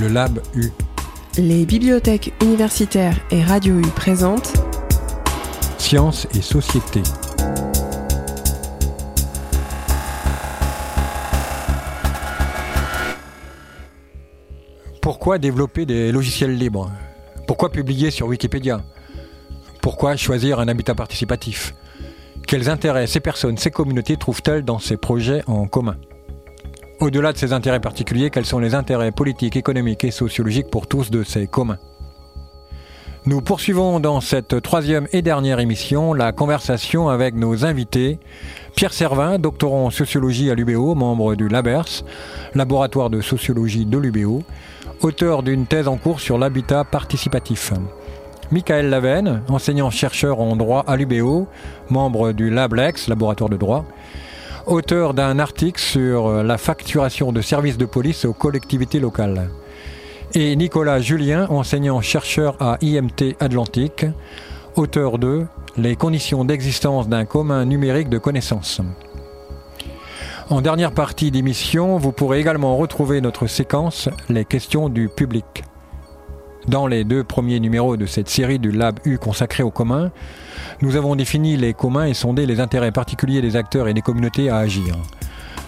le Lab U. Les bibliothèques universitaires et Radio U présentent Sciences et société. Pourquoi développer des logiciels libres? Pourquoi publier sur Wikipédia? Pourquoi choisir un habitat participatif? Quels intérêts ces personnes, ces communautés trouvent-elles dans ces projets en commun? Au-delà de ces intérêts particuliers, quels sont les intérêts politiques, économiques et sociologiques pour tous de ces communs? Nous poursuivons dans cette troisième et dernière émission la conversation avec nos invités. Pierre Servin, doctorant en sociologie à l'UBO, membre du LABERS, laboratoire de sociologie de l'UBO, auteur d'une thèse en cours sur l'habitat participatif. Michael Lavenne, enseignant-chercheur en droit à l'UBO, membre du LabLex, laboratoire de droit, auteur d'un article sur la facturation de services de police aux collectivités locales et Nicolas Julien, enseignant-chercheur à IMT Atlantique, auteur de Les conditions d'existence d'un commun numérique de connaissances. En dernière partie d'émission, vous pourrez également retrouver notre séquence Les questions du public. Dans les deux premiers numéros de cette série du Lab U consacré aux communs, nous avons défini les communs et sondé les intérêts particuliers des acteurs et des communautés à agir.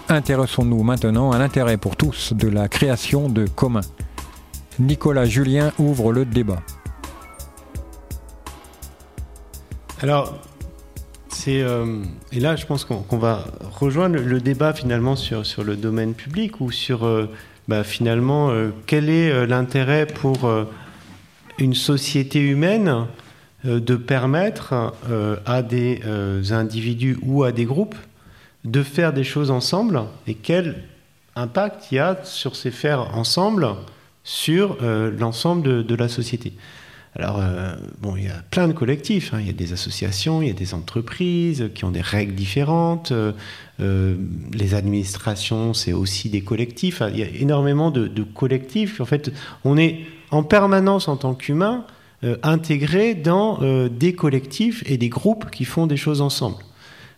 Intéressons-nous maintenant à l'intérêt pour tous de la création de communs. Nicolas Julien ouvre le débat. Alors, c'est euh, et là, je pense qu'on va rejoindre le, débat finalement sur, sur le domaine public ou sur euh, bah, finalement euh, quel est l'intérêt pour une société humaine de permettre à des individus ou à des groupes de faire des choses ensemble et quel impact il y a sur ces faire ensemble sur euh, l'ensemble de, la société. Alors, euh, bon, il y a plein de collectifs, hein. il y a des associations, il y a des entreprises qui ont des règles différentes, euh, les administrations, c'est aussi des collectifs, il y a énormément de, collectifs. En fait, on est en permanence en tant qu'humain intégré dans des collectifs et des groupes qui font des choses ensemble.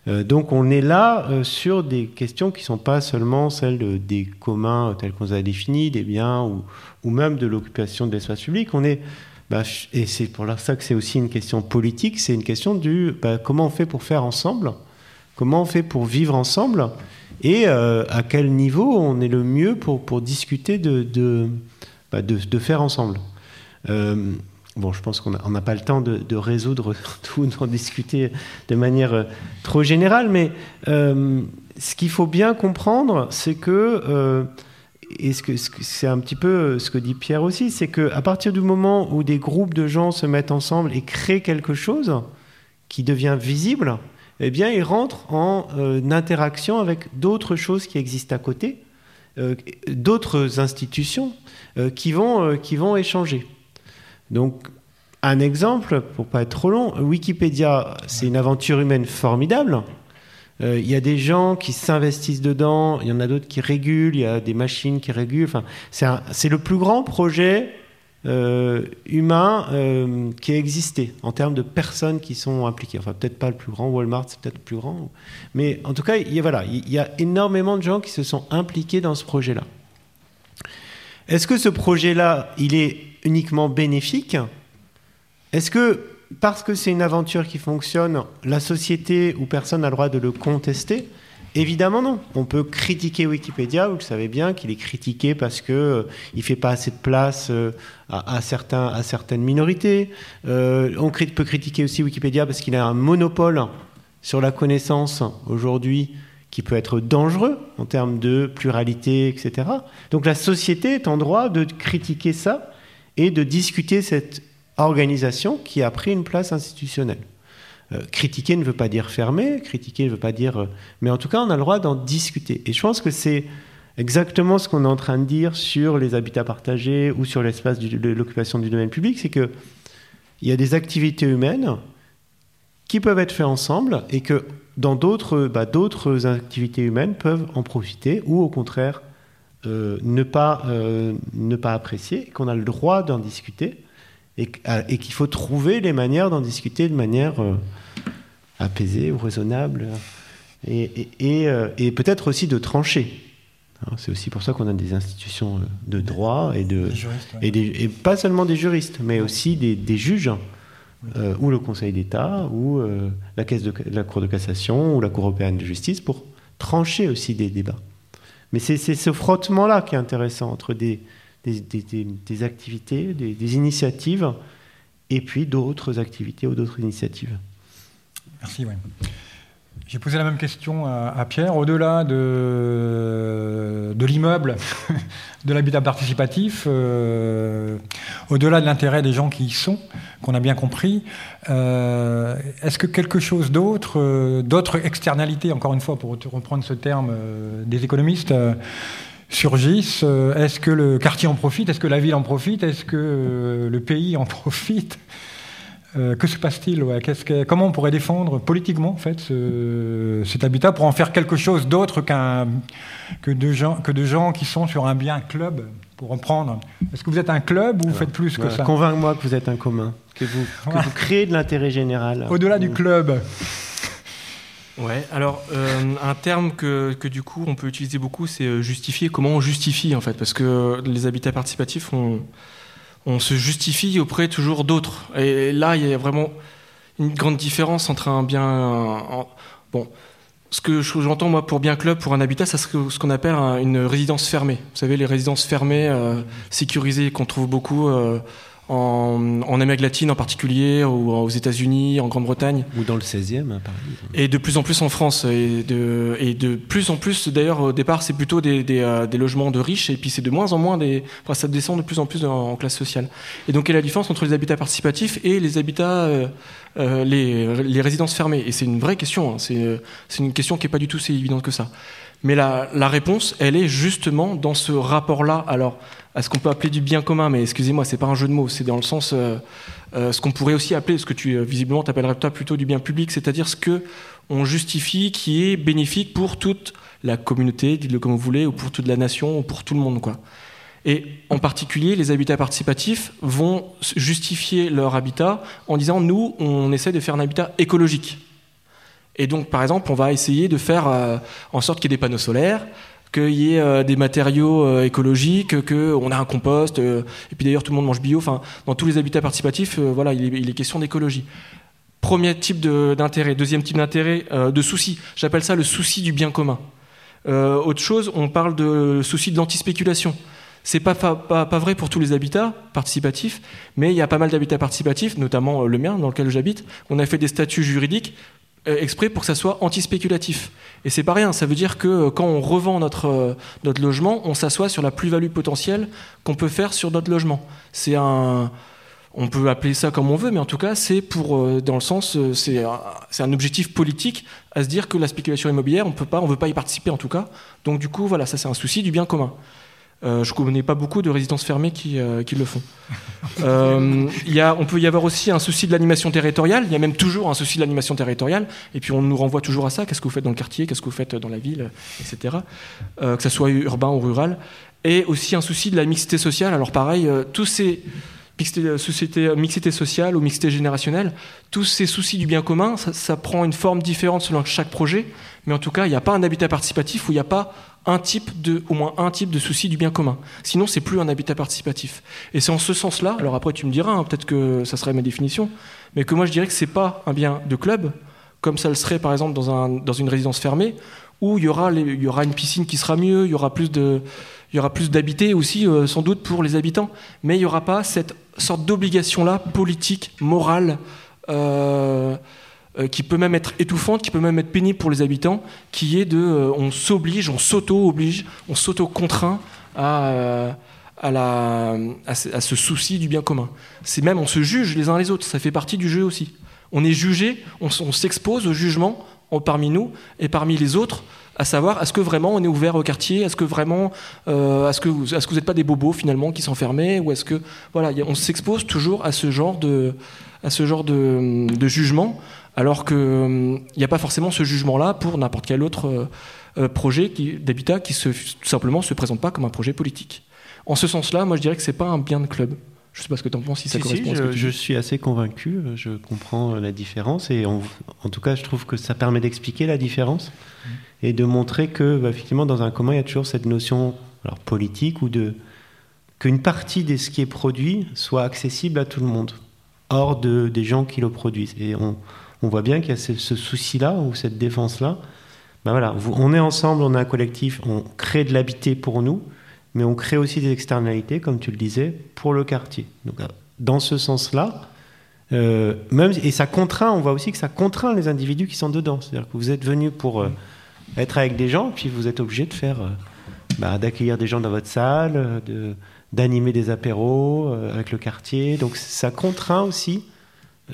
Euh, donc on est là euh, sur des questions qui ne sont pas seulement celles des communs tels qu'on les a définis, des biens ou, ou même de l'occupation de l'espace public. On est, bah, et c'est pour ça que c'est aussi une question politique, c'est une question du bah, comment on fait pour faire ensemble, comment on fait pour vivre ensemble et euh, à quel niveau on est le mieux pour, discuter bah, de, faire ensemble. Bon, je pense qu'on n'a pas le temps de, résoudre tout, d'en discuter de manière euh, trop générale, mais euh, ce qu'il faut bien comprendre, c'est que, euh, et ce que c'est un petit peu ce que dit Pierre aussi, c'est qu'à partir du moment où des groupes de gens se mettent ensemble et créent quelque chose qui devient visible, eh bien, ils rentrent en interaction avec d'autres choses qui existent à côté, d'autres institutions qui, vont, qui vont échanger. Donc, un exemple, pour pas être trop long, Wikipédia, c'est une aventure humaine formidable. Euh, il y a des gens qui s'investissent dedans, il y en a d'autres qui régulent, il y a des machines qui régulent. Enfin, c'est le plus grand projet euh, humain euh, qui a existé en termes de personnes qui sont impliquées. Enfin, peut-être pas le plus grand, Walmart c'est peut-être le plus grand. Mais en tout cas, il y, a, voilà, il y a énormément de gens qui se sont impliqués dans ce projet-là. Est-ce que ce projet-là, il est uniquement bénéfique? Est-ce que parce que c'est une aventure qui fonctionne, la société ou personne n'a le droit de le contester Évidemment non. On peut critiquer Wikipédia, vous le savez bien, qu'il est critiqué parce qu'il euh, ne fait pas assez de place euh, à, certains, à certaines minorités. Euh, on peut critiquer aussi Wikipédia parce qu'il a un monopole sur la connaissance aujourd'hui qui peut être dangereux en termes de pluralité, etc. Donc la société est en droit de critiquer ça et de discuter cette organisation qui a pris une place institutionnelle. Euh, critiquer ne veut pas dire fermer, critiquer ne veut pas dire... Euh, mais en tout cas, on a le droit d'en discuter. Et je pense que c'est exactement ce qu'on est en train de dire sur les habitats partagés ou sur l'espace de l'occupation du domaine public, c'est qu'il y a des activités humaines qui peuvent être faites ensemble et que dans d'autres bah, activités humaines peuvent en profiter ou au contraire euh, ne, pas, ne pas apprécier, qu'on a le droit d'en discuter et, euh, et qu'il faut trouver les manières d'en discuter de manière apaisée ou raisonnable et, et, et peut-être aussi de trancher. Hein, c'est aussi pour ça qu'on a des institutions de droit et, de, juristes, ouais. et, des- et pas seulement des juristes, mais aussi des, des juges, euh, ou le Conseil d'État, ou euh, la, caisse de, la Cour de cassation, ou la Cour européenne de justice, pour trancher aussi des débats. Mais c'est ce frottement-là qui est intéressant entre des, des, activités, des, initiatives, et puis d'autres activités ou d'autres initiatives. Merci. J'ai posé la même question à, Pierre. Au-delà de, de l'immeuble, de l'habitat participatif, euh, au-delà de l'intérêt des gens qui y sont, qu'on a bien compris, euh, est-ce que quelque chose d'autre, euh, d'autres externalités, encore une fois, pour reprendre ce terme euh, des économistes, surgissent Euh, Est-ce que le quartier en profite Est-ce que la ville en profite Est-ce que euh, le pays en profite euh, que se passe-t-il ouais que- Comment on pourrait défendre politiquement en fait ce- cet habitat pour en faire quelque chose d'autre qu'un que de gens que de gens qui sont sur un bien club pour en prendre? Est-ce que vous êtes un club ou vous faites plus que ça? Convainc-moi que vous êtes un commun, que vous, que Ouais. vous créez de l'intérêt général. Au-delà du club, Ouais, alors euh, un terme que, que du coup on peut utiliser beaucoup, c'est euh, justifier. Comment on justifie en fait? Parce que les habitats participatifs, on, se justifie auprès toujours d'autres. Et là, il y a vraiment une grande différence entre un bien. en- bon, ce que je- j'entends moi pour bien club, pour un habitat, serait ce qu'on appelle un- une résidence fermée. Vous savez, les résidences fermées, euh, sécurisées, qu'on trouve beaucoup euh, en, en Amérique latine en particulier, ou aux États-Unis, en Grande-Bretagne. Ou dans le 16e à Paris. Et de plus en plus en France. Et de, et de plus en plus, d'ailleurs, au départ, c'est plutôt des, des, euh, des logements de riches, et puis c'est de moins en moins des. Enfin, ça descend de plus en plus en, en classe sociale. Et donc, quelle est la différence entre les habitats participatifs et les habitats, euh, euh, les, les résidences fermées? Et c'est une vraie question. hein. C'est une question qui n'est pas du tout si évidente que ça. Mais la, réponse, elle est justement dans ce rapport-là. Alors, à ce qu'on peut appeler du bien commun, mais excusez-moi, c'est pas un jeu de mots, c'est dans le sens euh, euh, ce qu'on pourrait aussi appeler, ce que tu euh, visiblement t'appellerais toi plutôt du bien public, c'est-à-dire ce que on justifie qui est bénéfique pour toute la communauté, dites-le comme vous voulez, ou pour toute la nation, ou pour tout le monde, quoi. Et en particulier, les habitats participatifs vont justifier leur habitat en disant nous, on essaie de faire un habitat écologique. Et donc, par exemple, on va essayer de faire euh, en sorte qu'il y ait des panneaux solaires, qu'il y ait euh, des matériaux euh, écologiques, qu'on a un compost, et puis d'ailleurs tout le monde mange bio. Enfin, dans tous les habitats participatifs, voilà, il est, question d'écologie. Premier type d'intérêt. Deuxième type d'intérêt, de souci. J'appelle ça le souci du bien commun. Autre chose, on parle de souci de l'antispéculation. C'est pas, pas, vrai pour tous les habitats participatifs, mais il y a pas mal d'habitats participatifs, notamment le mien, dans lequel j'habite. On a fait des statuts juridiques exprès pour que ça soit antispéculatif. Et c'est pas rien, ça veut dire que euh, quand on revend notre, euh, notre logement, on s'assoit sur la plus-value potentielle qu'on peut faire sur notre logement. C'est un. On peut appeler ça comme on veut, mais en tout cas, c'est pour, euh, dans le sens, euh, c'est un objectif politique à se dire que la spéculation immobilière, on peut pas, on veut pas y participer en tout cas. Donc du coup, voilà, ça c'est un souci du bien commun. Euh, je connais pas beaucoup de résidences fermées qui, euh, le font. Euh, y a, on peut y avoir aussi un souci de l'animation territoriale. Il y a même toujours un souci de l'animation territoriale. Et puis on nous renvoie toujours à ça. Qu'est-ce que vous faites dans le quartier? Qu'est-ce que vous faites dans la ville? Etc. Euh, que ce soit urbain ou rural. Et aussi un souci de la mixité sociale. Alors pareil, tous ces mixité, mixité sociale ou mixité générationnelle, tous ces soucis du bien commun, ça prend une forme différente selon chaque projet. Mais en tout cas, il n'y a pas un habitat participatif où il n'y a pas un type de, au moins un type de souci du bien commun. Sinon, c'est plus un habitat participatif. Et c'est en ce sens-là, alors après tu me diras, hein, peut-être que ça serait ma définition, mais que moi je dirais que c'est pas un bien de club, comme ça le serait par exemple dans, un, dans une résidence fermée, où il y, aura il y aura une piscine qui sera mieux, il y aura plus de, il y aura plus d'habités aussi, euh, sans doute pour les habitants, mais il n'y aura pas cette sorte d'obligation-là, politique, morale, euh, euh, qui peut même être étouffante, qui peut même être pénible pour les habitants, qui est de, euh, on s'oblige, on s'auto-oblige, on s'auto-contraint à, euh, à, la, à, ce, souci du bien commun. C'est même, on se juge les uns les autres, ça fait partie du jeu aussi. On est jugé, on, s'expose au jugement en- parmi nous et parmi les autres, à savoir est-ce que vraiment on est ouvert au quartier, est-ce que vraiment, euh, est-ce que vous, n'êtes pas des bobos finalement qui s'enfermaient, ou est-ce que voilà, on s'expose toujours à ce genre de, jugement, alors que hum, il n'y a pas forcément ce jugement-là pour n'importe quel autre euh, euh, projet d'habitat qui tout simplement se présente pas comme un projet politique. En ce sens-là, moi je dirais que c'est pas un bien de club. Je sais pas ce que tu en penses, si ça si, correspond à ce que je, tu je dis. suis assez convaincu, euh, je comprends euh, la différence et on- en tout cas je trouve que ça permet d'expliquer la différence et de montrer que bah, effectivement dans un commun il y a toujours cette notion alors, politique ou de qu'une partie de ce qui est produit soit accessible à tout le monde, hors de, des gens qui le produisent. Et on, on voit bien qu'il y a ce, ce souci-là ou cette défense-là. Ben voilà, on est ensemble, on est un collectif, on crée de l'habité pour nous, mais on crée aussi des externalités, comme tu le disais, pour le quartier. Donc, euh, dans ce sens-là, euh, même et ça contraint, on voit aussi que ça contraint les individus qui sont dedans. C'est-à-dire que vous êtes venus pour euh, être avec des gens, puis vous êtes obligé de faire, bah, d'accueillir des gens dans votre salle, d'animer des apéros avec le quartier. Donc ça contraint aussi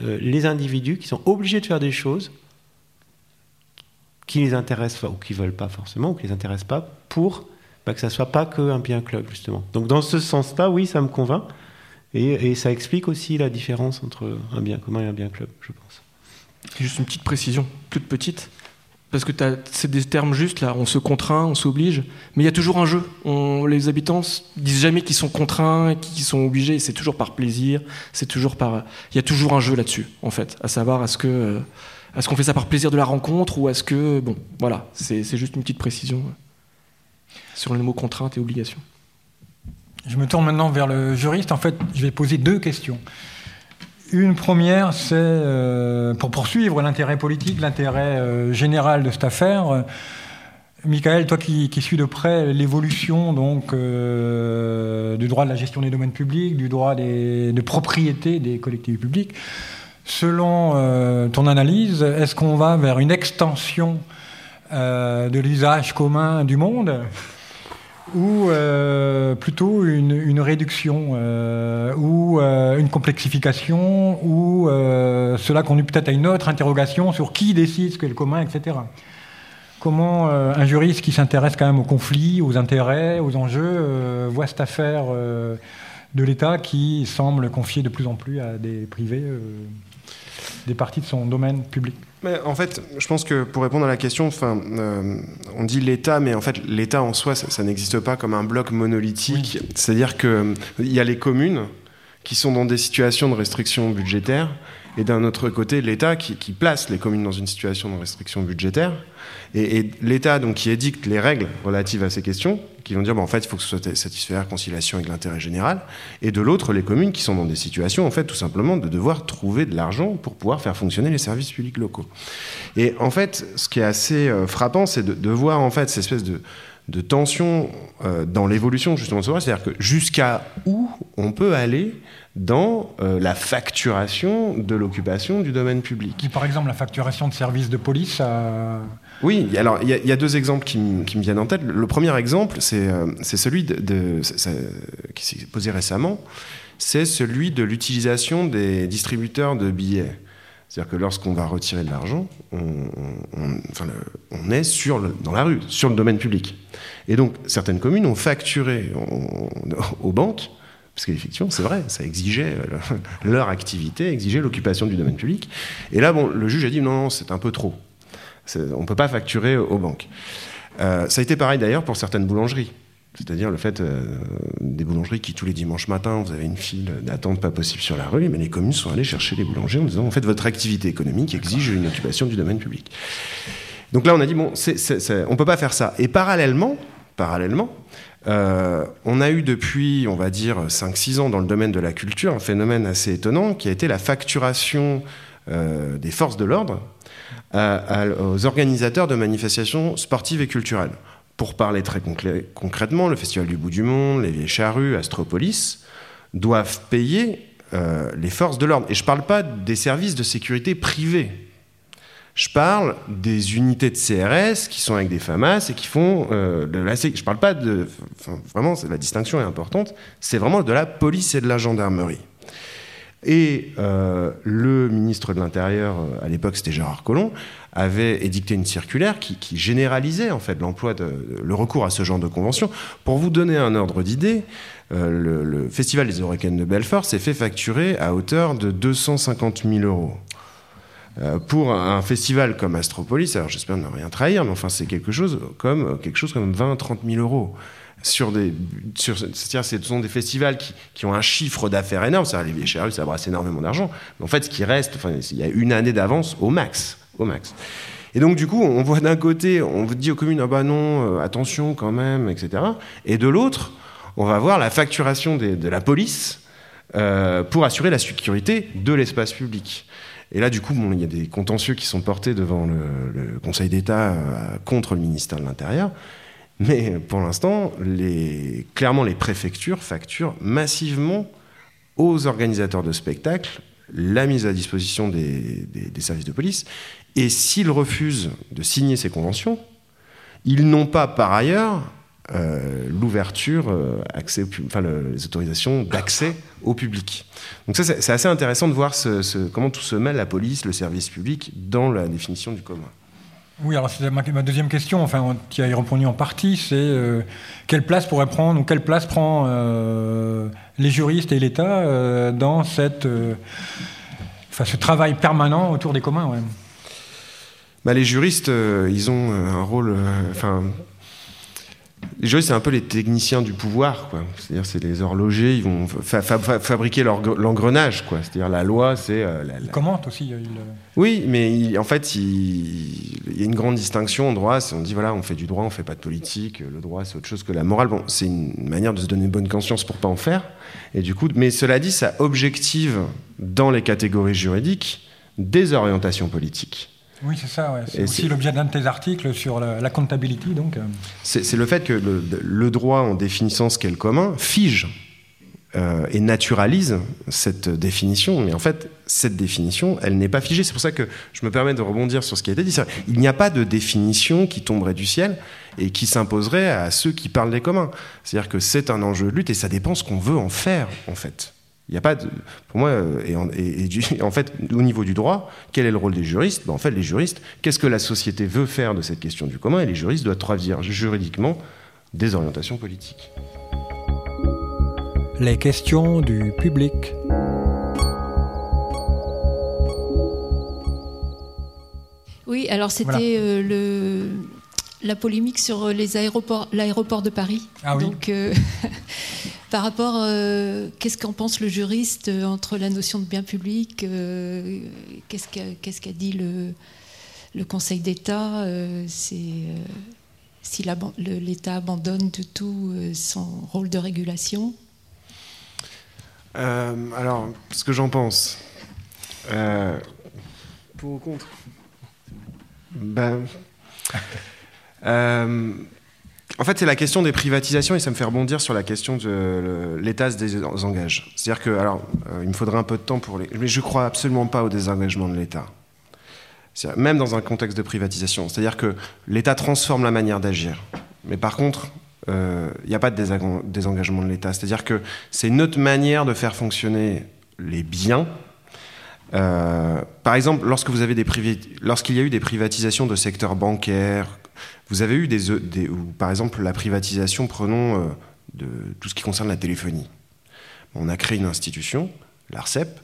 les individus qui sont obligés de faire des choses qui les intéressent ou qui veulent pas forcément ou qui les intéressent pas pour bah, que ça soit pas qu'un bien club justement. Donc dans ce sens-là, oui, ça me convainc et, ça explique aussi la différence entre un bien commun et un bien club, je pense. Juste une petite précision, toute petite. Parce que c'est des termes justes, là. On se contraint, on s'oblige. Mais il y a toujours un jeu. On- les habitants disent jamais qu'ils sont contraints, qu'ils sont obligés. C'est toujours par plaisir. C'est toujours par. Il y a toujours un jeu là-dessus, en fait. À savoir, est-ce que. euh, Est-ce qu'on fait ça par plaisir de la rencontre ou est-ce que. Bon, voilà. C'est juste une petite précision sur le mot contrainte et obligation. Je me tourne maintenant vers le juriste. En fait, je vais poser deux questions. Une première, c'est euh, pour poursuivre l'intérêt politique, l'intérêt euh, général de cette affaire. euh, Michael, toi qui, suis de près l'évolution donc du droit de la gestion des domaines publics, du droit des- de propriété des collectivités publiques, selon ton analyse, est-ce qu'on va vers une extension de l'usage commun du monde? Ou euh, plutôt une, réduction euh, ou euh, une complexification ou cela conduit peut-être à une autre interrogation sur qui décide ce qu'est le commun, etc. Comment un juriste qui s'intéresse quand même aux conflits, aux intérêts, aux enjeux, voit cette affaire de l'État qui semble confier de plus en plus à des privés des parties de son domaine public? Mais en fait, je pense que pour répondre à la question, enfin, euh, on dit l'État, mais en fait, l'État en soi, ça, ça n'existe pas comme un bloc monolithique. C'est-à-dire que euh, il y a les communes qui sont dans des situations de restriction budgétaire, et d'un autre côté, l'État qui, place les communes dans une situation de restriction budgétaire, et, l'État donc qui édicte les règles relatives à ces questions, qui vont dire, bon, en fait, il faut que ce soit satisfait la conciliation avec l'intérêt général, et de l'autre, les communes qui sont dans des situations, en fait, tout simplement, de devoir trouver de l'argent pour pouvoir faire fonctionner les services publics locaux. Et en fait, ce qui est assez euh, frappant, c'est de, voir en fait cette espèce de, de tension euh, dans l'évolution justement de ce c'est-à-dire que jusqu'à où on peut aller dans euh, la facturation de l'occupation du domaine public. Qui, par exemple, la facturation de services de police, ça... Oui, alors il y, a- il y a deux exemples qui, me- qui me viennent en tête. Le premier exemple, c'est euh, celui de, de- qui s'est posé récemment, c'est celui de l'utilisation des distributeurs de billets. C'est-à-dire que lorsqu'on va retirer de l'argent, on, on- on- enfin, le- on est sur le- dans la rue, sur le domaine public. Et donc, certaines communes ont facturé on- aux banques, parce qu'effectivement, c'est vrai, ça exigeait, euh, leur activité exigeait l'occupation du domaine public. Et là, bon, le juge a dit non, c'est un peu trop. On ne peut pas facturer aux banques. Euh, ça a été pareil d'ailleurs pour certaines boulangeries. C'est-à-dire le fait euh, des boulangeries qui tous les dimanches matins, vous avez une file d'attente pas possible sur la rue, mais les communes sont allées chercher les boulangers en disant en fait votre activité économique exige une occupation du domaine public. Donc là on a dit bon, on peut pas faire ça. Et parallèlement, parallèlement, euh, on a eu depuis, on va dire, 5-6 ans dans le domaine de la culture un phénomène assez étonnant qui a été la facturation euh, des forces de l'ordre aux organisateurs de manifestations sportives et culturelles. Pour parler très concrètement, le Festival du Bout du Monde, les Vieilles Charrues, Astropolis doivent payer euh, les forces de l'ordre. Et je ne parle pas des services de sécurité privés. Je parle des unités de CRS qui sont avec des FAMAS et qui font euh, de la Je parle pas de. vraiment, la distinction est importante. C'est vraiment de la police et de la gendarmerie. Et euh, le ministre de l'Intérieur, euh, à l'époque c'était Gérard Collomb, avait édicté une circulaire qui, généralisait en fait l'emploi le recours à ce genre de convention. Pour vous donner un ordre d'idée, euh, le, Festival des Orecaines de Belfort s'est fait facturer à hauteur de 250 000 euros. Euh, pour un festival comme Astropolis, alors j'espère ne rien trahir, mais enfin c'est quelque chose comme quelque chose comme 20 30 000 euros. sur des, c'est-à-dire ce sont des festivals qui, qui ont un chiffre d'affaires énorme. Ça, les vieilles ça brasse énormément d'argent. Mais en fait, ce qui reste, enfin, il y a une année d'avance au max, au max. Et donc, du coup, on voit d'un côté, on vous dit aux communes, ah bah non, euh, attention quand même, etc. Et de l'autre, on va voir la facturation de la police euh, pour assurer la sécurité de l'espace public. Et là, du coup, il y a des contentieux qui sont portés devant le, Conseil d'État euh, contre le ministère de l'Intérieur. Mais pour l'instant, clairement, les préfectures facturent massivement aux organisateurs de spectacles la mise à disposition des services de police et s'ils refusent de signer ces conventions, ils n'ont pas par ailleurs euh, l'ouverture, euh, accès enfin, les autorisations d'accès au public. Donc ça, c'est assez intéressant de voir ce, comment tout se mêle, la police, le service public, dans la définition du commun. Oui, alors c'est ma, deuxième question, enfin, qui a répondu en partie, c'est euh, quelle place pourrait prendre, ou quelle place prend les juristes et l'État dans cette, enfin, ce travail permanent autour des communs bah, les juristes, euh, ils ont un rôle. Euh, les juristes, c'est un peu les techniciens du pouvoir, quoi. C'est-à-dire, c'est les horlogers, ils vont fabriquer l'engrenage, quoi. C'est-à-dire, la loi, c'est. La, Ils commentent aussi. Oui, mais en fait, il, y a une grande distinction en droit. On dit, voilà, on fait du droit, on fait pas de politique. Le droit, c'est autre chose que la morale. Bon, c'est une manière de se donner une bonne conscience pour pas en faire. Et du coup, mais cela dit, ça objective dans les catégories juridiques des orientations politiques. Oui, c'est ça. C'est aussi l'objet d'un de tes articles sur la, comptabilité. Donc. Euh. C'est le fait que le, droit, en définissant ce qu'est le commun, fige euh, et naturalise cette définition. Mais en fait, cette définition, elle n'est pas figée. C'est pour ça que je me permets de rebondir sur ce qui a été dit. Il n'y a pas de définition qui tomberait du ciel et qui s'imposerait à ceux qui parlent des communs. C'est-à-dire que c'est un enjeu de lutte et ça dépend ce qu'on veut en faire, en fait. Il n'y a pas de, pour moi, euh, et en, fait, au niveau du droit, quel est le rôle des juristes? Ben, En fait, les juristes, qu'est-ce que la société veut faire de cette question du commun? Et les juristes doivent traduire juridiquement des orientations politiques. Les questions du public. Oui, alors c'était euh, le la polémique sur les aéroports, l'aéroport de Paris. Ah oui. Donc, euh, Par rapport, euh, qu'est-ce qu'en pense le juriste euh, entre la notion de bien public euh, Qu'est-ce qu'a dit le, Conseil d'État C'est si l'État abandonne de tout son rôle de régulation? Alors, ce que j'en pense. pour ou contre? Ben. En fait, c'est la question des privatisations et ça me fait rebondir sur la question de l'État se désengage. C'est-à-dire que, alors, euh, il me faudrait un peu de temps pour les. Mais je crois absolument pas au désengagement de l'État. Même dans un contexte de privatisation. C'est-à-dire que l'État transforme la manière d'agir. Mais par contre, il euh, n'y a pas de désengagement de l'État. C'est-à-dire que c'est une autre manière de faire fonctionner les biens. Euh, par exemple, lorsque vous avez des lorsqu'il y a eu des privatisations de secteurs bancaires, vous avez eu des, des par exemple, la privatisation, prenons euh, de tout ce qui concerne la téléphonie. On a créé une institution, l'ARCEP,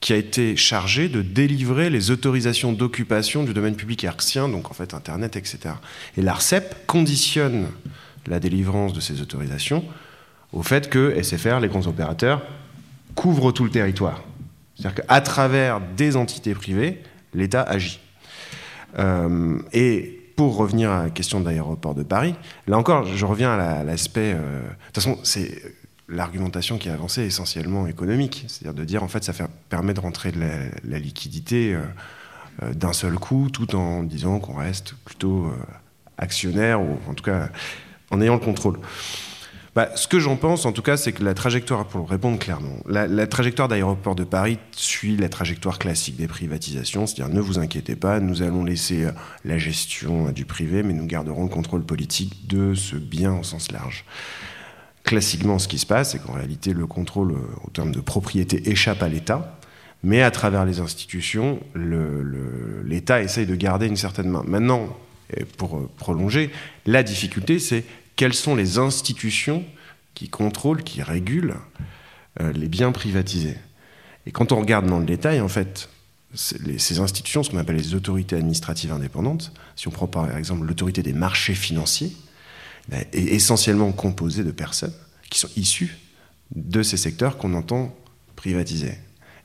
qui a été chargée de délivrer les autorisations d'occupation du domaine public hertzien, donc en fait Internet, etc. Et l'ARCEP conditionne la délivrance de ces autorisations au fait que SFR, les grands opérateurs, couvrent tout le territoire. C'est-à-dire qu'à travers des entités privées, l'État agit. Euh, et pour revenir à la question de l'aéroport de Paris, là encore, je reviens à l'aspect. Euh, de toute façon, c'est l'argumentation qui est avancée essentiellement économique, c'est-à-dire de dire en fait ça permet de rentrer de la, liquidité euh, euh, d'un seul coup, tout en disant qu'on reste plutôt actionnaire ou en tout cas en ayant le contrôle. Bah, ce que j'en pense, en tout cas, c'est que la trajectoire, pour répondre clairement, la, trajectoire d'aéroport de Paris suit la trajectoire classique des privatisations, c'est-à-dire ne vous inquiétez pas, nous allons laisser euh, la gestion euh, du privé, mais nous garderons le contrôle politique de ce bien au sens large. Classiquement, ce qui se passe, c'est qu'en réalité, le contrôle euh, au terme de propriété échappe à l'État, mais à travers les institutions, l'État essaye de garder une certaine main. Maintenant, pour prolonger, la difficulté, c'est quelles sont les institutions qui contrôlent, qui régulent euh, les biens privatisés. Et quand on regarde dans le détail, en fait, ces institutions, ce qu'on appelle les autorités administratives indépendantes, si on prend par exemple l'autorité des marchés financiers, est essentiellement composé de personnes qui sont issues de ces secteurs qu'on entend privatiser.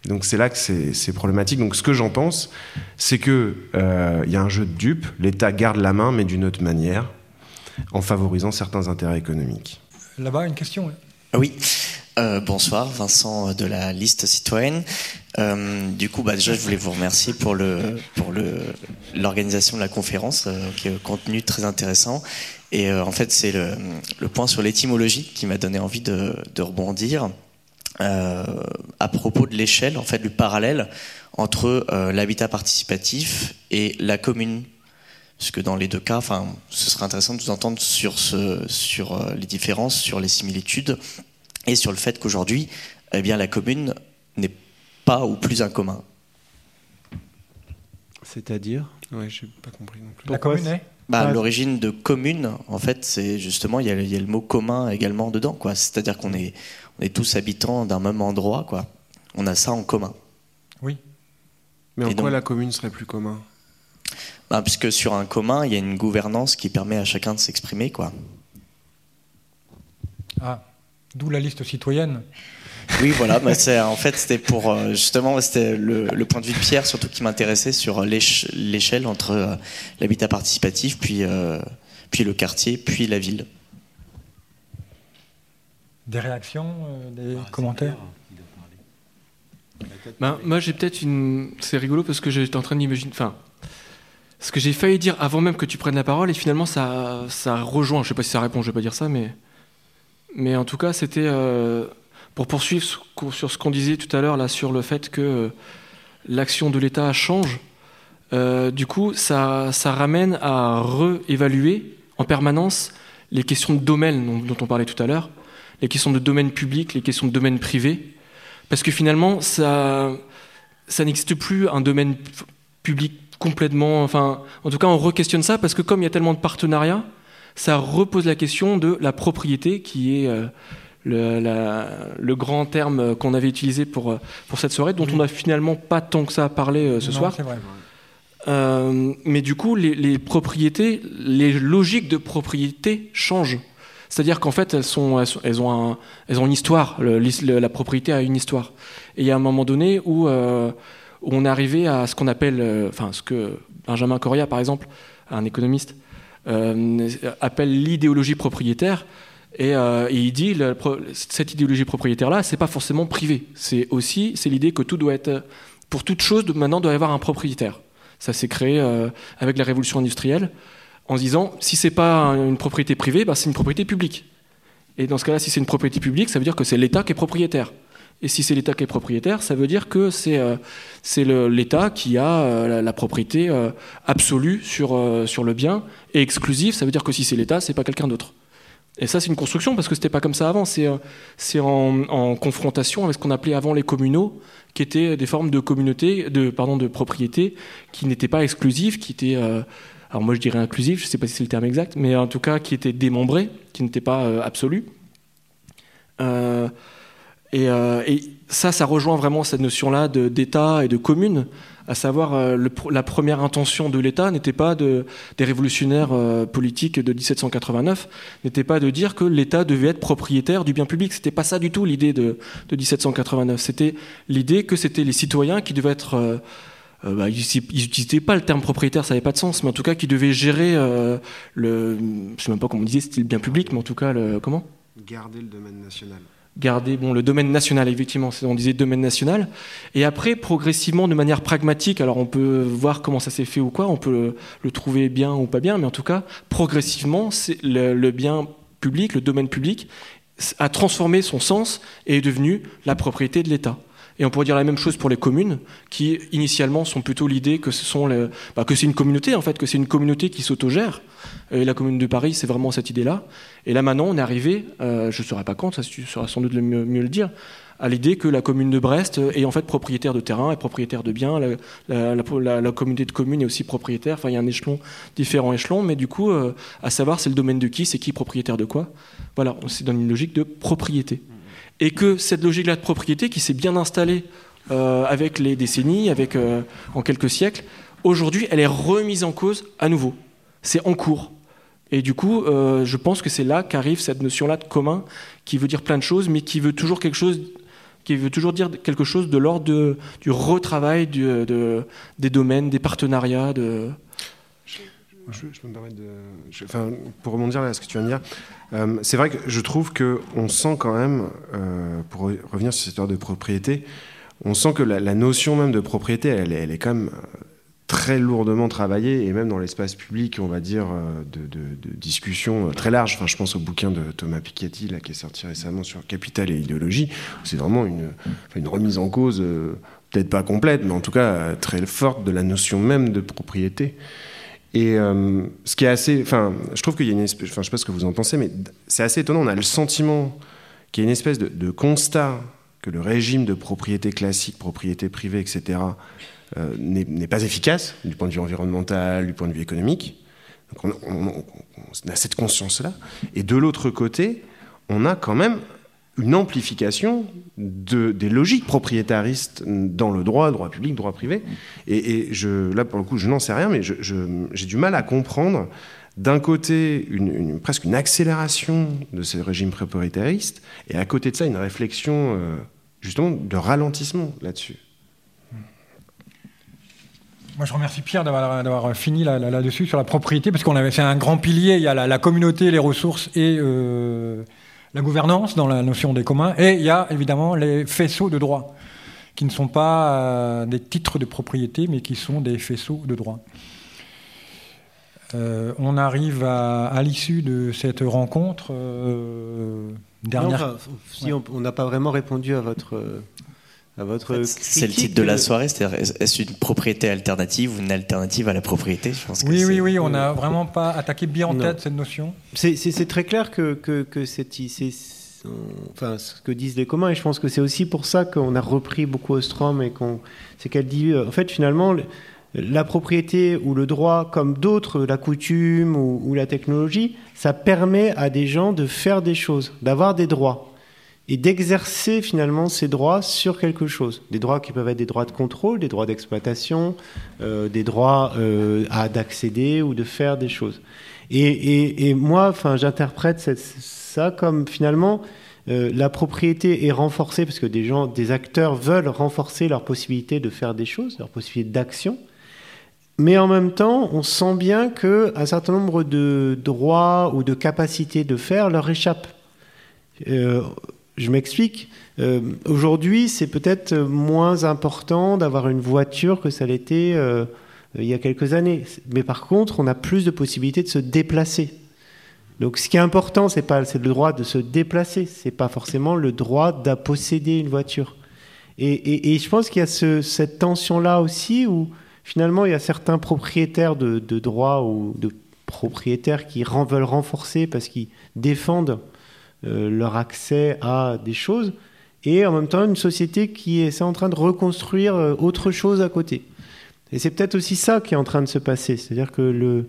Donc c'est là que c'est problématique. Donc ce que j'en pense, c'est qu'il euh, y a un jeu de dupes, l'État garde la main, mais d'une autre manière, en favorisant certains intérêts économiques. Là-bas, une question. Oui. Euh, bonsoir, Vincent de la liste citoyenne. Euh, du coup, bah, déjà, je voulais vous remercier pour le pour le l'organisation de la conférence, euh, qui est un contenu très intéressant. Et en fait, c'est le, le point sur l'étymologie qui m'a donné envie de, de rebondir à propos de l'échelle, en fait, du parallèle entre l'habitat participatif et la commune parce que dans les deux cas, enfin, ce serait intéressant de vous entendre sur, ce, sur les différences, sur les similitudes, et sur le fait qu'aujourd'hui, eh bien, la commune n'est pas ou plus un commun. C'est-à-dire Oui, je n'ai pas compris non plus. La commune est bah, L'origine de commune, en fait, c'est justement, il y, a, le mot commun également dedans. quoi. C'est-à-dire qu'on est, on est tous habitants d'un même endroit. quoi. On a ça en commun. Oui. Mais en quoi la commune serait plus commun? Bah, Puisque sur un commun, il y a une gouvernance qui permet à chacun de s'exprimer. quoi. Ah. D'où la liste citoyenne. Oui, voilà. Bah en fait, c'était pour euh, justement, c'était le, point de vue de Pierre surtout qui m'intéressait sur l'échelle entre euh, l'habitat participatif, puis euh, puis le quartier, puis la ville. Des réactions, des ah, commentaires. Ben, moi, j'ai peut-être une. C'est rigolo parce que j'étais en train d'imaginer. Enfin, ce que j'ai failli dire avant même que tu prennes la parole, et finalement, ça, ça rejoint. Je sais pas si ça répond. Je vais pas dire ça, mais mais en tout cas, c'était euh, pour poursuivre sur ce qu'on disait tout à l'heure là sur le fait que euh, l'action de l'État change. Euh, du coup, ça, ça ramène à réévaluer en permanence les questions de domaine dont, on parlait tout à l'heure, les questions de domaine public, les questions de domaine privé, parce que finalement, ça, ça n'existe plus un domaine public complètement. Enfin, en tout cas, on re-questionne ça parce que comme il y a tellement de partenariats, ça repose la question de la propriété, qui est euh, le, grand terme qu'on avait utilisé pour, euh, pour cette soirée, dont on n'a finalement pas tant que ça à parler euh, ce soir. mais du coup, les, propriétés, les logiques de propriété changent. C'est-à-dire qu'en fait, elles, sont, elles, ont elles ont une histoire. la propriété a une histoire. Et il y a un moment donné où, on est arrivé à ce qu'on appelle, enfin, ce que Benjamin Coria, par exemple, un économiste, euh, appelle l'idéologie propriétaire. Et, euh, il dit cette idéologie propriétaire-là, c'est pas forcément privé. C'est aussi c'est l'idée que tout doit être pour toute chose maintenant doit y avoir un propriétaire. Ça s'est créé euh, avec la révolution industrielle en disant si c'est pas une propriété privée, bah, c'est une propriété publique. Et dans ce cas-là, si c'est une propriété publique, ça veut dire que c'est l'État qui est propriétaire. Et si c'est l'État qui est propriétaire, ça veut dire que c'est euh, l'État qui a euh, la, propriété euh, absolue sur, sur le bien et exclusive. Ça veut dire que si c'est l'État, c'est pas quelqu'un d'autre. Et ça, c'est une construction parce que c'était pas comme ça avant. C'est en, en, confrontation avec ce qu'on appelait avant les communaux, qui étaient des formes de communauté, de pardon, de propriété qui n'étaient pas exclusives, qui étaient alors moi je dirais inclusives, je sais pas si c'est le terme exact, mais en tout cas qui étaient démembrées, qui n'étaient pas absolues. Euh, et, ça, ça rejoint vraiment cette notion-là d'État et de commune, à savoir euh, la première intention de l'État n'était pas de, des révolutionnaires euh, politiques de 1789, n'était pas de dire que l'État devait être propriétaire du bien public. C'était pas ça du tout l'idée de, de, 1789. C'était l'idée que c'était les citoyens qui devaient être bah, ils n'utilisaient pas le terme propriétaire, ça n'avait pas de sens, mais en tout cas qui devaient gérer le, je sais même pas comment on disait, c'était le bien public, mais en tout cas comment? Garder le domaine national garder bon, le domaine national, effectivement, on disait domaine national. Et après, progressivement, de manière pragmatique, alors on peut voir comment ça s'est fait ou quoi, on peut le, trouver bien ou pas bien, mais en tout cas, progressivement, le, le bien public, le domaine public, a transformé son sens et est devenu la propriété de l'État. Et on pourrait dire la même chose pour les communes, qui initialement sont plutôt l'idée bah, que c'est une communauté en fait, que c'est une communauté qui s'autogère. Et la commune de Paris, c'est vraiment cette idée-là. Et là maintenant, on est arrivé, euh, je ne saurais pas quand, ça tu sauras sans doute le mieux, le dire, à l'idée que la commune de Brest est en fait propriétaire de terrain, est propriétaire de biens, la, communauté de communes est aussi propriétaire, enfin il y a un échelon, différents échelons, mais du coup, euh, à savoir c'est le domaine de qui, c'est qui propriétaire de quoi. Voilà, c'est dans une logique de propriété et que cette logique-là de propriété qui s'est bien installée euh, avec les décennies, avec euh, en quelques siècles, aujourd'hui, elle est remise en cause à nouveau. C'est en cours. Et du coup, euh, je pense que c'est là qu'arrive cette notion-là de commun, qui veut dire plein de choses, mais qui veut toujours quelque chose, qui veut toujours dire quelque chose de l'ordre du retravail des domaines, des partenariats. De... Je, me permettre de, enfin, pour rebondir à ce que tu viens de dire, euh, c'est vrai que je trouve que on sent quand même, euh, pour revenir sur cette histoire de propriété, on sent que la, notion même de propriété, elle, est quand même très lourdement travaillé et même dans l'espace public, on va dire, euh, de, de, discussion euh, très large. Enfin, je pense au bouquin de Thomas Piketty, qui est sorti récemment sur Capital et idéologie. C'est vraiment une, remise en cause, euh, peut-être pas complète, mais en tout cas très forte de la notion même de propriété. Et ce qui est assez, enfin, je trouve qu'il y a une espèce, enfin, je sais pas ce que vous en pensez, mais c'est assez étonnant. On a le sentiment qu'il y a une espèce de, de constat que le régime de propriété classique, propriété privée, etc., euh, n'est pas efficace du point de vue environnemental, du point de vue économique. Donc on, a cette conscience-là. Et de l'autre côté, on a quand même une amplification de, des logiques propriétaristes dans le droit, droit public, droit privé. Et, là, pour le coup, je n'en sais rien, mais j'ai du mal à comprendre, d'un côté, presque une accélération de ces régimes propriétaristes, et à côté de ça, une réflexion, euh, justement, de ralentissement là-dessus. Moi, je remercie Pierre d'avoir fini là-dessus sur la propriété, parce qu'on avait fait un grand pilier. Il y a la, communauté, les ressources et euh, la gouvernance dans la notion des communs. Et il y a évidemment les faisceaux de droit, qui ne sont pas euh, des titres de propriété, mais qui sont des faisceaux de droit. Euh, on arrive à, l'issue de cette rencontre. dernière. si on n'a pas vraiment répondu à votre votre c'est le titre de la soirée, c'est-à-dire est-ce une propriété alternative ou une alternative à la propriété? Je pense Oui, oui, oui, on n'a vraiment pas attaqué bien en tête cette notion. C'est très clair que, que, que c'est enfin, ce que disent les communs, et je pense que c'est aussi pour ça qu'on a repris beaucoup Ostrom et qu'on, c'est qu'elle dit, en fait, finalement, la propriété ou le droit, comme d'autres, la coutume ou, ou la technologie, ça permet à des gens de faire des choses, d'avoir des droits et d'exercer finalement ses droits sur quelque chose. Des droits qui peuvent être des droits de contrôle, des droits d'exploitation, euh, des droits euh, à d'accéder ou de faire des choses. Et, moi, enfin, j'interprète ça comme finalement euh, la propriété est renforcée parce que des gens, des acteurs veulent renforcer leur possibilité de faire des choses, leur possibilité d'action. Mais en même temps, on sent bien que un certain nombre de droits ou de capacités de faire leur échappent. Je m'explique. Euh, aujourd'hui, c'est peut-être moins important d'avoir une voiture que ça l'était euh, il y a quelques années. Mais par contre, on a plus de possibilités de se déplacer. Donc, ce qui est important, c'est pas c'est le droit de se déplacer, c'est pas forcément le droit posséder une voiture. Et, je pense qu'il y a cette tension-là aussi où finalement il y a certains propriétaires de, droits ou de propriétaires qui veulent renforcer parce qu'ils défendent leur accès à des choses, et en même temps une société qui est, en train de reconstruire euh, autre chose à côté. Et c'est peut-être aussi ça qui est en train de se passer, c'est-à-dire que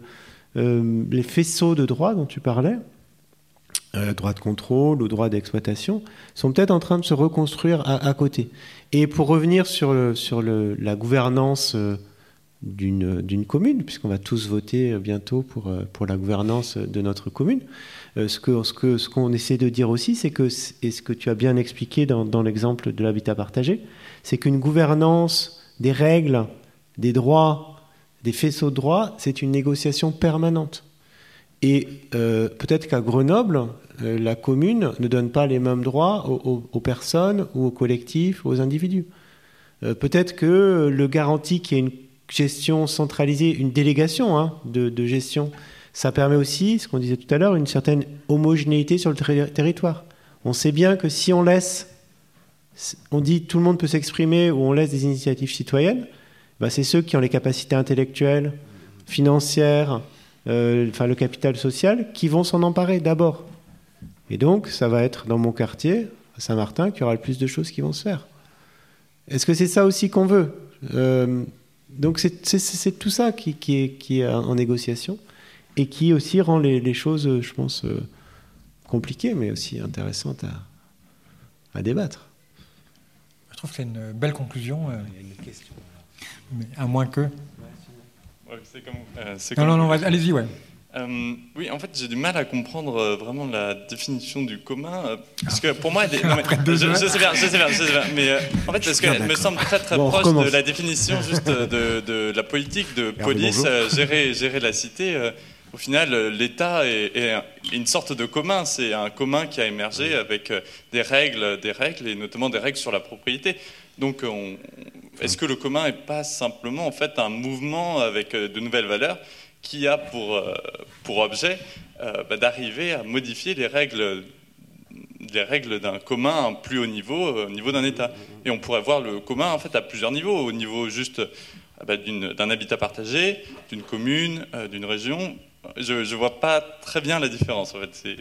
euh, les faisceaux de droit dont tu parlais, droit de contrôle ou droit d'exploitation, sont peut-être en train de se reconstruire à, côté. Et pour revenir sur, sur la gouvernance d'une commune, puisqu'on va tous voter bientôt pour, pour la gouvernance de notre commune, euh, ce qu'on ce que, ce qu'on essaie de dire aussi, c'est que, et ce que tu as bien expliqué dans, dans l'exemple de l'habitat partagé, c'est qu'une gouvernance des règles, des droits, des faisceaux de droits, c'est une négociation permanente. Et euh, peut-être qu'à Grenoble, euh, la commune ne donne pas les mêmes droits aux, personnes ou aux collectifs, aux individus. peut-être que le garantit qu'il y ait une gestion centralisée, une délégation hein, de, gestion ça permet aussi, ce qu'on disait tout à l'heure, une certaine homogénéité sur le territoire. On sait bien que si on laisse, on dit tout le monde peut s'exprimer ou on laisse des initiatives citoyennes, bah c'est ceux qui ont les capacités intellectuelles, financières, euh, enfin le capital social, qui vont s'en emparer d'abord. Et donc, ça va être dans mon quartier, à Saint-Martin, qu'il y aura le plus de choses qui vont se faire. Est-ce que c'est ça aussi qu'on veut? Euh, Donc, c'est tout ça qui, qui, est, qui est en négociation et qui aussi rend les, choses, je pense, euh, compliquées, mais aussi intéressantes à, débattre. Je trouve que c'est une belle conclusion. Euh, Il y a une question. Mais à moins que. Ouais, comme, euh, non, non, non, allez-y, ouais. Euh, oui, en fait, j'ai du mal à comprendre euh, vraiment la définition du commun, euh, parce que pour moi, elle est- non, mais- je, je sais bien, je sais bien, je sais bien, mais en fait, parce qu'elle me semble très très Bon, proche de la définition juste de, de la politique de police, gérer, gérer la cité. au final, l'État est, est un- une sorte de commun. C'est un commun qui a émergé avec des règles, des règles, et notamment des règles sur la propriété. Donc, on- est-ce que le commun n'est pas simplement en fait un mouvement avec de nouvelles valeurs? Qui a pour, euh, objet euh, bah, d'arriver à modifier les règles, les règles d'un commun à un plus haut niveau, euh, au niveau d'un État. Et on pourrait voir le commun en fait à plusieurs niveaux, au niveau juste bah, d'un habitat partagé, d'une commune, d'une région. Je ne vois pas très bien la différence en fait.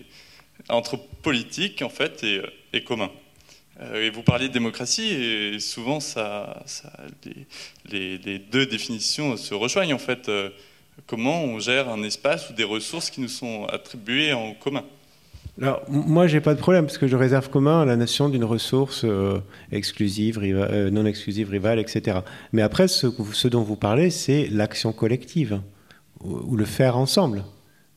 Entre politique en fait et, commun. Et vous parliez de démocratie et souvent ça, les, deux définitions se rejoignent en fait. Comment on gère un espace ou des ressources qui nous sont attribuées en commun. Alors, moi, j'ai pas de problème parce que je réserve commun à la notion d'une ressource euh, exclusive, euh, non exclusive, rivale, etc. Mais après, ce, dont vous parlez, c'est l'action collective ou, le faire ensemble.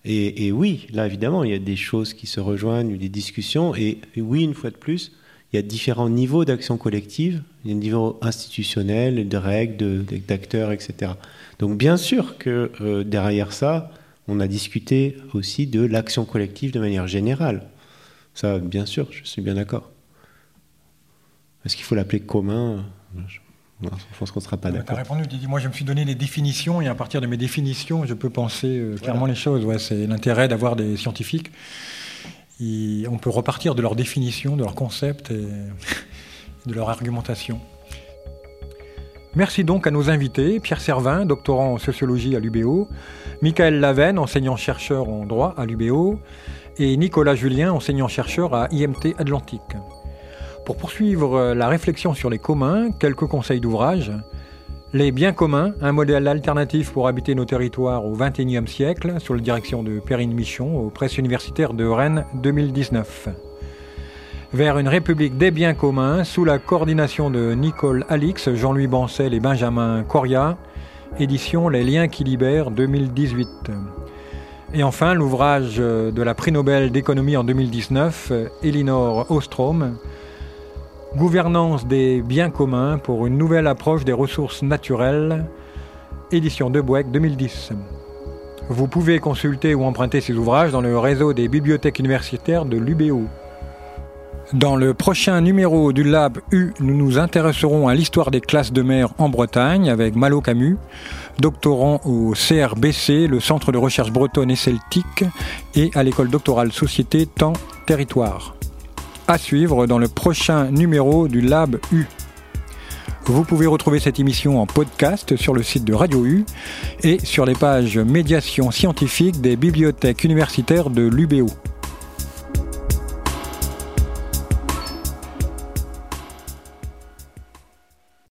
Et, oui, là, évidemment, il y a des choses qui se rejoignent, des discussions. Et oui, une fois de plus, il y a différents niveaux d'action collective. Il y a un niveau institutionnel, de règles, d'acteurs, etc. Donc, bien sûr que euh, derrière ça, on a discuté aussi de l'action collective de manière générale. Ça, bien sûr, je suis bien d'accord. Est-ce qu'il faut l'appeler commun? Je, non, je pense qu'on ne sera pas Tu as d'accord. répondu, tu dis, moi je me suis donné des définitions et à partir de mes définitions, je peux penser euh, clairement les choses. Ouais, c'est l'intérêt d'avoir des scientifiques. On peut repartir de leurs définitions, de leurs concepts et de leur argumentation. Merci donc à nos invités, Pierre Servin, doctorant en sociologie à l'UBO, Michael Lavenne, enseignant-chercheur en droit à l'UBO, et Nicolas Julien, enseignant-chercheur à IMT Atlantique. Pour poursuivre la réflexion sur les communs, quelques conseils d'ouvrage. Les biens communs, un modèle alternatif pour habiter nos territoires au XXIe siècle, sous la direction de Perrine Michon, aux presses universitaires de Rennes 2019. Vers une république des biens communs, sous la coordination de Nicole Alix, Jean-Louis Bancel et Benjamin Coria, édition Les liens qui libèrent 2018. Et enfin, l'ouvrage de la prix Nobel d'économie en 2019, Elinor Ostrom, Gouvernance des biens communs pour une nouvelle approche des ressources naturelles, édition de Boeck 2010. Vous pouvez consulter ou emprunter ces ouvrages dans le réseau des bibliothèques universitaires de l'UBO. Dans le prochain numéro du Lab U, nous nous intéresserons à l'histoire des classes de mer en Bretagne avec Malo Camus, doctorant au CRBC, le Centre de recherche bretonne et celtique, et à l'école doctorale Société Temps Territoire à suivre dans le prochain numéro du Lab U. Vous pouvez retrouver cette émission en podcast sur le site de Radio U et sur les pages médiation scientifique des bibliothèques universitaires de l'UBO.